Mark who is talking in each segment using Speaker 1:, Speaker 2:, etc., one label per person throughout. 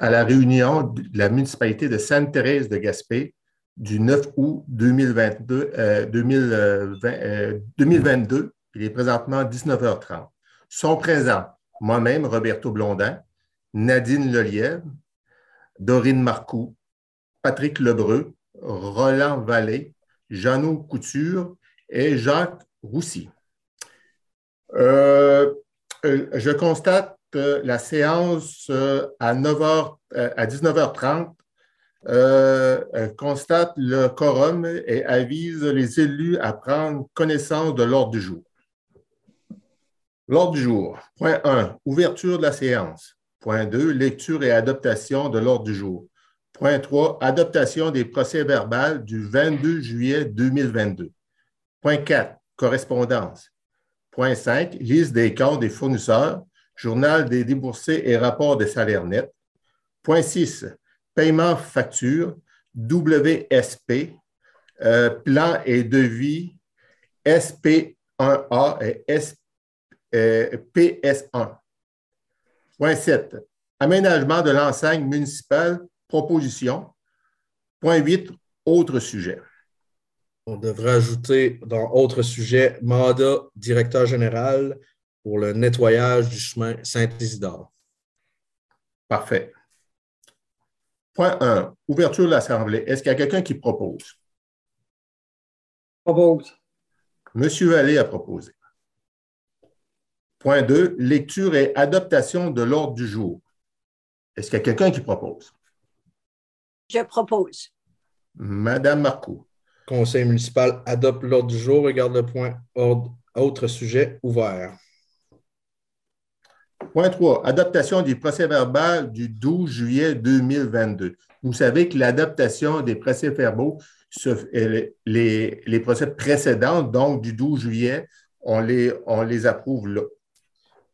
Speaker 1: à la réunion de la municipalité de Sainte-Thérèse de Gaspé du 9 août 2022. 2022. Il est présentement 19h30. Sont présents moi-même, Roberto Blondin, Nadine Lelièvre, Dorine Marcoux, Patrick Lebreu, Roland Vallée, Jeannot Couture et Jacques Roussy. Euh, euh, je constate la séance euh, à, 9h, à 19h30 constate le quorum et avise les élus à prendre connaissance de l'ordre du jour. L'ordre du jour. Point 1. Ouverture de la séance. Point 2. Lecture et adaptation de l'ordre du jour. Point 3. Adaptation des procès-verbaux du 22 juillet 2022. Point 4. Correspondance. Point 5. Liste des comptes des fournisseurs. Journal des déboursés et rapport des salaires nets. Point 6. Paiement facture. WSP. Euh, plan et devis SP1A et SP euh, PS1. Point 7. Aménagement de l'enseigne municipale, proposition. Point 8. Autres sujets.
Speaker 2: On devrait ajouter dans autres sujets mandat directeur général pour le nettoyage du chemin Saint-Isidore.
Speaker 1: Parfait. Point 1. Ouverture de l'Assemblée. Est-ce qu'il y a quelqu'un qui propose?
Speaker 3: Propose.
Speaker 1: Monsieur Allais a proposé. Point 2, lecture et adaptation de l'ordre du jour. Est-ce qu'il y a quelqu'un qui propose?
Speaker 4: Je propose.
Speaker 1: Madame Marcoux.
Speaker 2: Conseil municipal adopte l'ordre du jour et garde le point ordre, autre sujet ouvert.
Speaker 1: Point 3. Adaptation du procès-verbal du 12 juillet 2022. Vous savez que l'adaptation des procès-verbaux, les, les, procès précédents, donc du 12 juillet, on les, on les approuve là.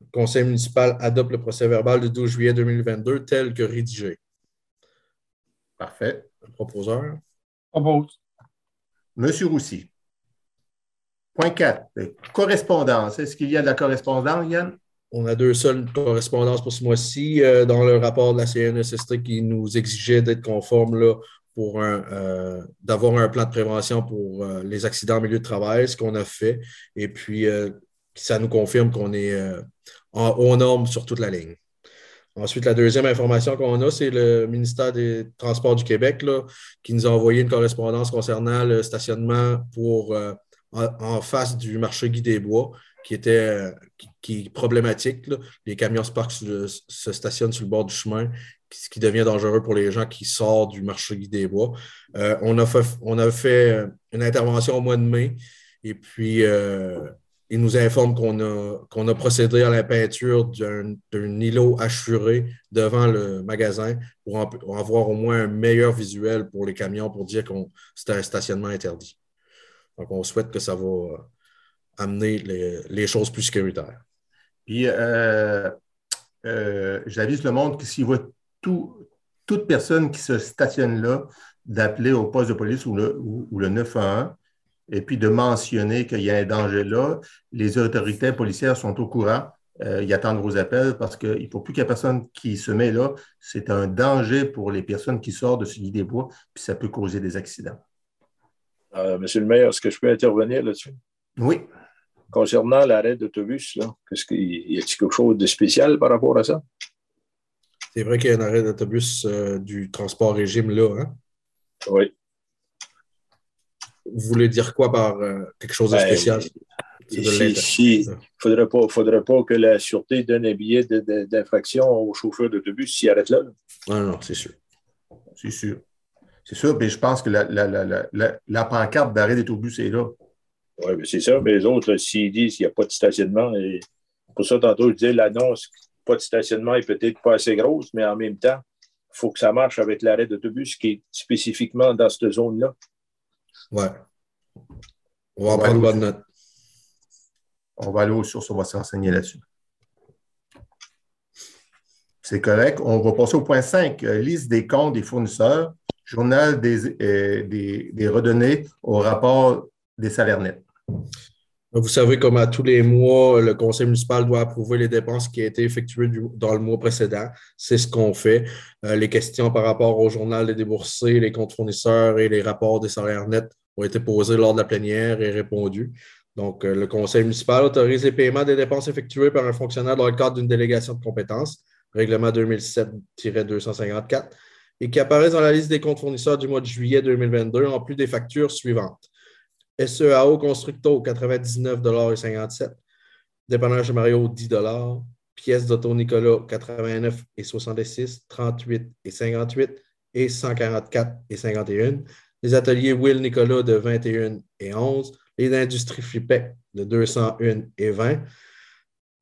Speaker 2: Le conseil municipal adopte le procès-verbal du 12 juillet 2022 tel que rédigé.
Speaker 1: Parfait.
Speaker 2: Le proposeur?
Speaker 3: Propose.
Speaker 1: Monsieur Roussy. Point 4. Correspondance. Est-ce qu'il y a de la correspondance, Yann?
Speaker 2: On a deux seules correspondances pour ce mois-ci euh, dans le rapport de la CNSST qui nous exigeait d'être conforme là, pour euh, d'avoir un plan de prévention pour euh, les accidents en milieu de travail, ce qu'on a fait. Et puis, ça nous confirme qu'on est euh, en haut normes sur toute la ligne. Ensuite, la deuxième information qu'on a, c'est le ministère des Transports du Québec qui nous a envoyé une correspondance concernant le stationnement euh, en, face du marché Guy des Bois, qui était euh, qui, problématique. Les camions se, se, stationnent sur le bord du chemin, ce qui devient dangereux pour les gens qui sortent du marché des Bois. on, a fait, on a fait une intervention au mois de mai et puis il nous informe qu'on a, a procédé à la peinture d'un, îlot assuré devant le magasin pour, avoir au moins un meilleur visuel pour les camions pour dire que c'est un stationnement interdit. Donc, on souhaite que ça va euh, amener les, choses plus sécuritaires.
Speaker 1: Puis, euh, euh, j'avise le monde que s'il voit toute personne qui se stationne là, d'appeler au poste de police ou le, ou le 911 et puis de mentionner qu'il y a un danger là. Les autorités policières sont au courant. Euh, ils attendent vos appels parce qu'il ne faut plus qu'il y ait personne qui se met là. C'est un danger pour les personnes qui sortent de ce lit des bois, puis ça peut causer des accidents.
Speaker 5: Euh, monsieur le maire, est-ce que je peux intervenir là-dessus?
Speaker 1: Oui.
Speaker 5: Concernant l'arrêt d'autobus, est-ce qu'il y a quelque chose de spécial par rapport à ça?
Speaker 2: C'est vrai qu'il y a un arrêt d'autobus euh, du transport régime là. Hein?
Speaker 5: Oui.
Speaker 2: Vous voulez dire quoi par euh, quelque chose de ben, spécial?
Speaker 5: il ne faudrait pas, faudrait pas que la Sûreté donne un billet d'infraction au chauffeur d'autobus s'il arrête là.
Speaker 2: Non, non, c'est sûr.
Speaker 1: C'est sûr. C'est sûr, mais je pense que la, la, pancarte d'arrêt d'autobus est là.
Speaker 5: Oui, mais c'est ça. Mais les autres, s'ils disent qu'il n'y a pas de stationnement, et pour ça, tantôt, je disais l'annonce, pas de stationnement est peut-être pas assez grosse, mais en même temps, il faut que ça marche avec l'arrêt d'autobus qui est spécifiquement dans cette zone-là.
Speaker 2: Ouais. On va en prendre bonne note.
Speaker 1: On va aller aux sources, on va s'enseigner là-dessus. C'est correct. On va passer au point 5, euh, liste des comptes des fournisseurs, journal euh, des, des, redonnées au rapport des salaires nets.
Speaker 2: Vous savez, comme à tous les mois, le conseil municipal doit approuver les dépenses qui ont été effectuées dans le mois précédent. C'est ce qu'on fait. Euh, les questions par rapport au journal des déboursés, les comptes fournisseurs et les rapports des salaires nets ont été posées lors de la plénière et répondues. Donc, euh, le conseil municipal autorise les paiements des dépenses effectuées par un fonctionnaire dans le cadre d'une délégation de compétences, règlement 2007-254, et qui apparaissent dans la liste des comptes fournisseurs du mois de juillet 2022, en plus des factures suivantes. SEAO Constructo, 99,57 Dépannage de Mario, 10 Pièces d'auto Nicolas, 89 et 66, 38 et 58 et 144 et 51. Les ateliers Will Nicolas de 21 et 11. Les industries Flipec de 201 et 20.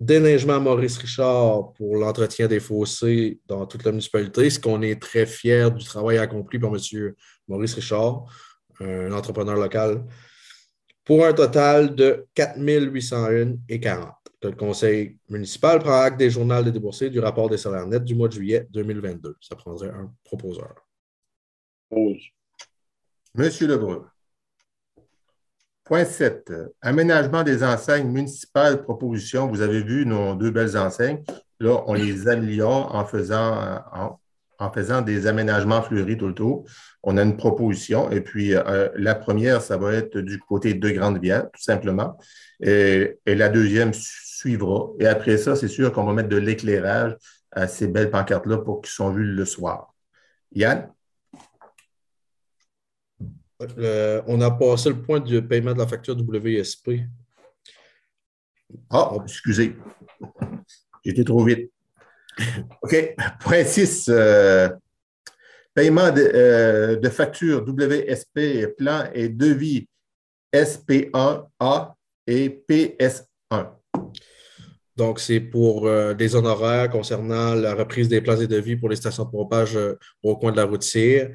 Speaker 2: Déneigement Maurice Richard pour l'entretien des fossés dans toute la municipalité, ce qu'on est très fier du travail accompli par M. Maurice Richard, un entrepreneur local pour un total de 4 801 et 40. Le conseil municipal prend acte des journaux des déboursés du rapport des salaires nets du mois de juillet 2022. Ça prendrait un proposeur.
Speaker 1: Monsieur Lebrun. Point 7. Aménagement des enseignes municipales, proposition. Vous avez vu nos deux belles enseignes. Là, on les améliore en faisant, en, en faisant des aménagements fleuris tout le tour. On a une proposition. Et puis, euh, la première, ça va être du côté de Grande-Bière, tout simplement. Et, la deuxième suivra. Et après ça, c'est sûr qu'on va mettre de l'éclairage à ces belles pancartes-là pour qu'ils soient vues le soir. Yann?
Speaker 2: Euh, on a passé le point du paiement de la facture WSP.
Speaker 1: Ah, excusez. J'étais trop vite. OK. Point 6. Euh, paiement de, euh, de facture WSP, plan et devis SP1A et PS1.
Speaker 2: Donc, c'est pour euh, des honoraires concernant la reprise des plans et devis pour les stations de pompage au coin de la route Cyr.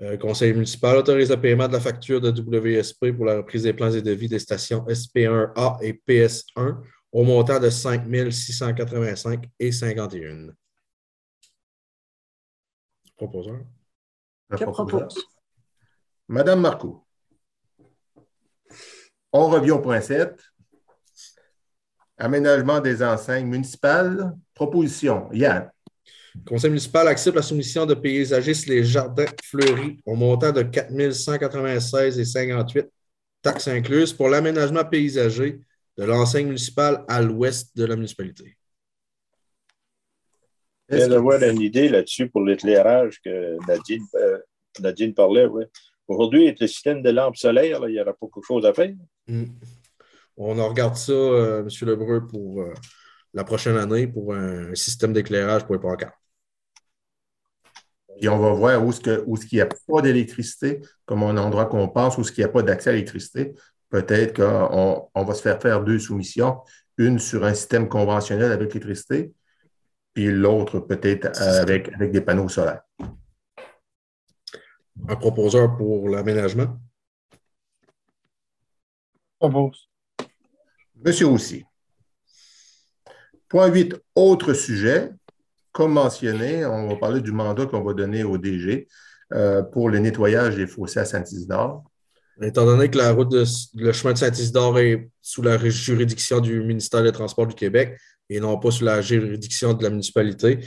Speaker 2: Le conseil municipal autorise le paiement de la facture de WSP pour la reprise des plans et devis des stations SP1A et PS1 au montant de 5 685 et 51. Proposeur.
Speaker 4: Je propose.
Speaker 1: Madame Marco. On revient au point 7. Aménagement des enseignes municipales. Proposition. Yann.
Speaker 2: Le conseil municipal accepte la soumission de paysagistes les jardins fleuris au montant de 4 196 et 58 taxes incluses pour l'aménagement paysager de l'enseigne municipale à l'ouest de la municipalité.
Speaker 5: Je viens d'avoir une idée là-dessus pour l'éclairage que Nadine, euh, Nadine parlait. Aujourd'hui, avec le système de lampes solaires, il n'y aura pas quelque chose à faire.
Speaker 2: Hmm. On regarde ça, euh, M. Lebreu, pour euh, la prochaine année pour un système d'éclairage pour les pancartes.
Speaker 1: Puis on va voir où est-ce qu'il n'y a pas d'électricité, comme un endroit qu'on pense, où est-ce qu'il n'y a pas d'accès à l'électricité peut-être qu'on va se faire faire deux soumissions, une sur un système conventionnel avec l'électricité, puis l'autre peut-être avec, avec des panneaux solaires.
Speaker 2: Un proposeur pour l'aménagement?
Speaker 3: Propose.
Speaker 1: Monsieur aussi. Point 8, autre sujet. Comme mentionné, on va parler du mandat qu'on va donner au DG euh, pour le nettoyage des fossés à Saint-Isidore.
Speaker 2: Étant donné que la route le chemin de Saint-Isidore est sous la juridiction du ministère des Transports du Québec et non pas sous la juridiction de la municipalité,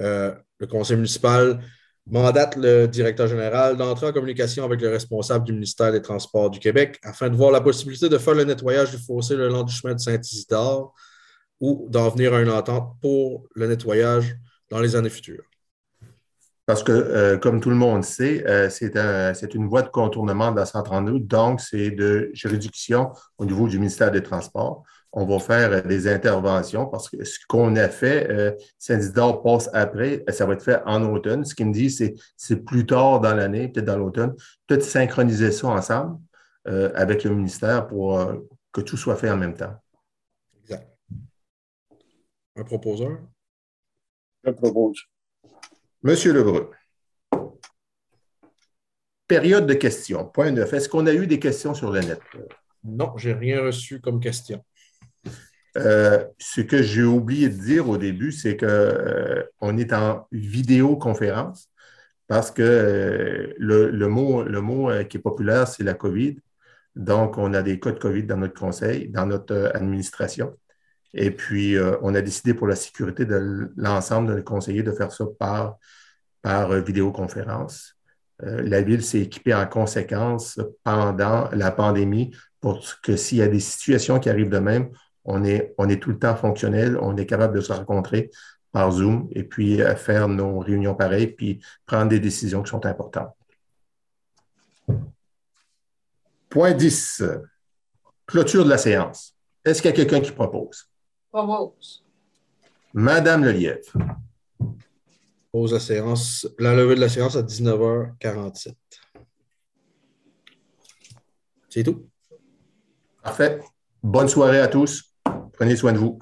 Speaker 2: euh, le conseil municipal mandate le directeur général d'entrer en communication avec le responsable du ministère des Transports du Québec afin de voir la possibilité de faire le nettoyage du fossé le long du chemin de Saint-Isidore ou d'en venir à une entente pour le nettoyage dans les années futures.
Speaker 1: Parce que, euh, comme tout le monde sait, euh, c'est une voie de contournement de la 132, donc c'est de juridiction au niveau du ministère des Transports. On va faire euh, des interventions parce que ce qu'on a fait, Saint-Isidore passe après, ça va être fait en automne. Ce qui me dit, c'est c'est plus tard dans l'année, peut-être dans l'automne, peut-être synchroniser ça ensemble avec le ministère pour que tout soit fait en même temps.
Speaker 2: Exact. Un proposeur?
Speaker 5: Je propose.
Speaker 1: Monsieur Lebrun. Période de questions. Point 9. Est-ce qu'on a eu des questions sur le net?
Speaker 2: Non, je n'ai rien reçu comme question.
Speaker 1: Euh, ce que j'ai oublié de dire au début, c'est qu'on euh, est en vidéoconférence parce que euh, le, mot, le mot qui est populaire, c'est la COVID. Donc, on a des cas de COVID dans notre conseil, dans notre administration. Et puis, euh, on a décidé pour la sécurité de l'ensemble de conseillers de faire ça par, par euh, vidéoconférence. la Ville s'est équipée en conséquence pendant la pandémie pour que s'il y a des situations qui arrivent de même, on est, on est tout le temps fonctionnel, on est capable de se rencontrer par Zoom et puis faire nos réunions pareilles, puis prendre des décisions qui sont importantes. Point 10. Clôture de la séance. Est-ce qu'il y a quelqu'un qui propose?
Speaker 4: Propose.
Speaker 1: Madame Lelièvre.
Speaker 2: Pose la séance, la levée de la séance à 19h47. C'est tout.
Speaker 1: Parfait. Bonne soirée à tous. Prenez soin de vous.